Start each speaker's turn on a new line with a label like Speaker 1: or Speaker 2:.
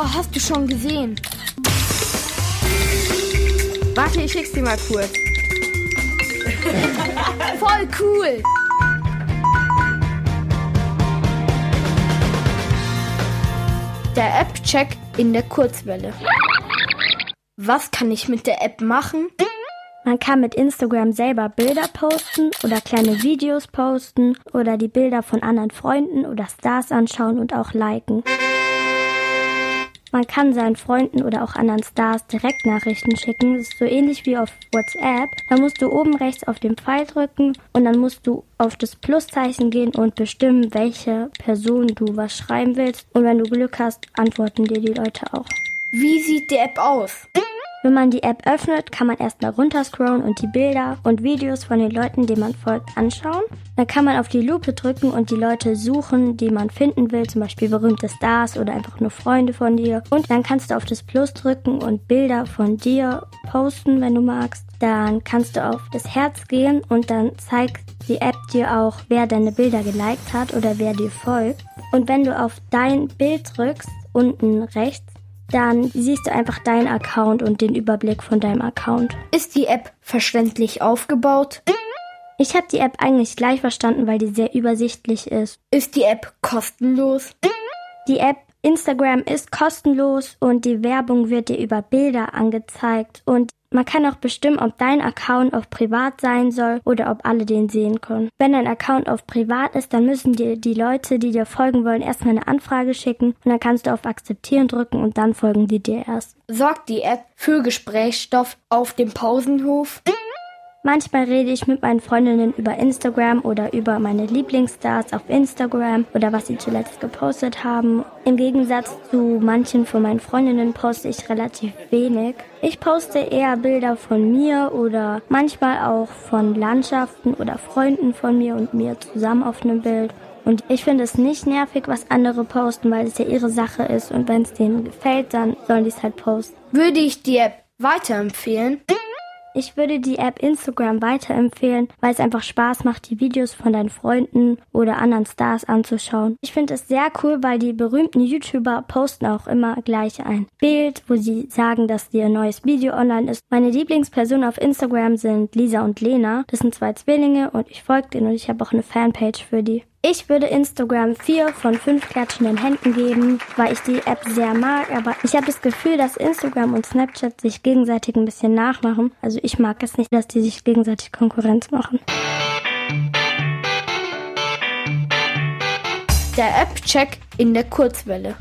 Speaker 1: Oh, hast du schon gesehen?
Speaker 2: Warte, ich schick's dir mal kurz.
Speaker 1: Voll cool! Der App-Check in der Kurzwelle. Was kann ich mit der App machen?
Speaker 3: Man kann mit Instagram selber Bilder posten oder kleine Videos posten oder die Bilder von anderen Freunden oder Stars anschauen und auch liken. Man kann seinen Freunden oder auch anderen Stars Direktnachrichten schicken. Das ist so ähnlich wie auf WhatsApp. Da musst du oben rechts auf den Pfeil drücken und dann musst du auf das Pluszeichen gehen und bestimmen, welche Person du was schreiben willst. Und wenn du Glück hast, antworten dir die Leute auch.
Speaker 1: Wie sieht die App aus?
Speaker 3: Wenn man die App öffnet, kann man erstmal runterscrollen und die Bilder und Videos von den Leuten, denen man folgt, anschauen. Dann kann man auf die Lupe drücken und die Leute suchen, die man finden will, zum Beispiel berühmte Stars oder einfach nur Freunde von dir. Und dann kannst du auf das Plus drücken und Bilder von dir posten, wenn du magst. Dann kannst du auf das Herz gehen und dann zeigt die App dir auch, wer deine Bilder geliked hat oder wer dir folgt. Und wenn du auf dein Bild drückst, unten rechts, dann siehst du einfach deinen Account und den Überblick von deinem Account.
Speaker 1: Ist die App verständlich aufgebaut?
Speaker 3: Ich habe die App eigentlich gleich verstanden, weil die sehr übersichtlich ist.
Speaker 1: Ist die App kostenlos?
Speaker 3: Die App Instagram ist kostenlos und die Werbung wird dir über Bilder angezeigt und man kann auch bestimmen, ob dein Account auf privat sein soll oder ob alle den sehen können. Wenn dein Account auf privat ist, dann müssen dir die Leute, die dir folgen wollen, erstmal eine Anfrage schicken und dann kannst du auf Akzeptieren drücken und dann folgen die dir erst.
Speaker 1: Sorgt die App für Gesprächsstoff auf dem Pausenhof?
Speaker 3: Manchmal rede ich mit meinen Freundinnen über Instagram oder über meine Lieblingsstars auf Instagram oder was sie zuletzt gepostet haben. Im Gegensatz zu manchen von meinen Freundinnen poste ich relativ wenig. Ich poste eher Bilder von mir oder manchmal auch von Landschaften oder Freunden von mir und mir zusammen auf einem Bild. Und ich finde es nicht nervig, was andere posten, weil es ja ihre Sache ist. Und wenn es denen gefällt, dann sollen die es halt posten.
Speaker 1: Würde ich die App weiterempfehlen?
Speaker 3: Ich würde die App Instagram weiterempfehlen, weil es einfach Spaß macht, die Videos von deinen Freunden oder anderen Stars anzuschauen. Ich finde es sehr cool, weil die berühmten YouTuber posten auch immer gleich ein Bild, wo sie sagen, dass ihr neues Video online ist. Meine Lieblingspersonen auf Instagram sind Lisa und Lena. Das sind zwei Zwillinge und ich folge denen und ich habe auch eine Fanpage für die. Ich würde Instagram vier von fünf klatschenden Händen geben, weil ich die App sehr mag, aber ich habe das Gefühl, dass Instagram und Snapchat sich gegenseitig ein bisschen nachmachen. Also ich mag es nicht, dass die sich gegenseitig Konkurrenz machen.
Speaker 1: Der App-Check in der Kurzwelle.